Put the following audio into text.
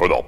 ブドッ。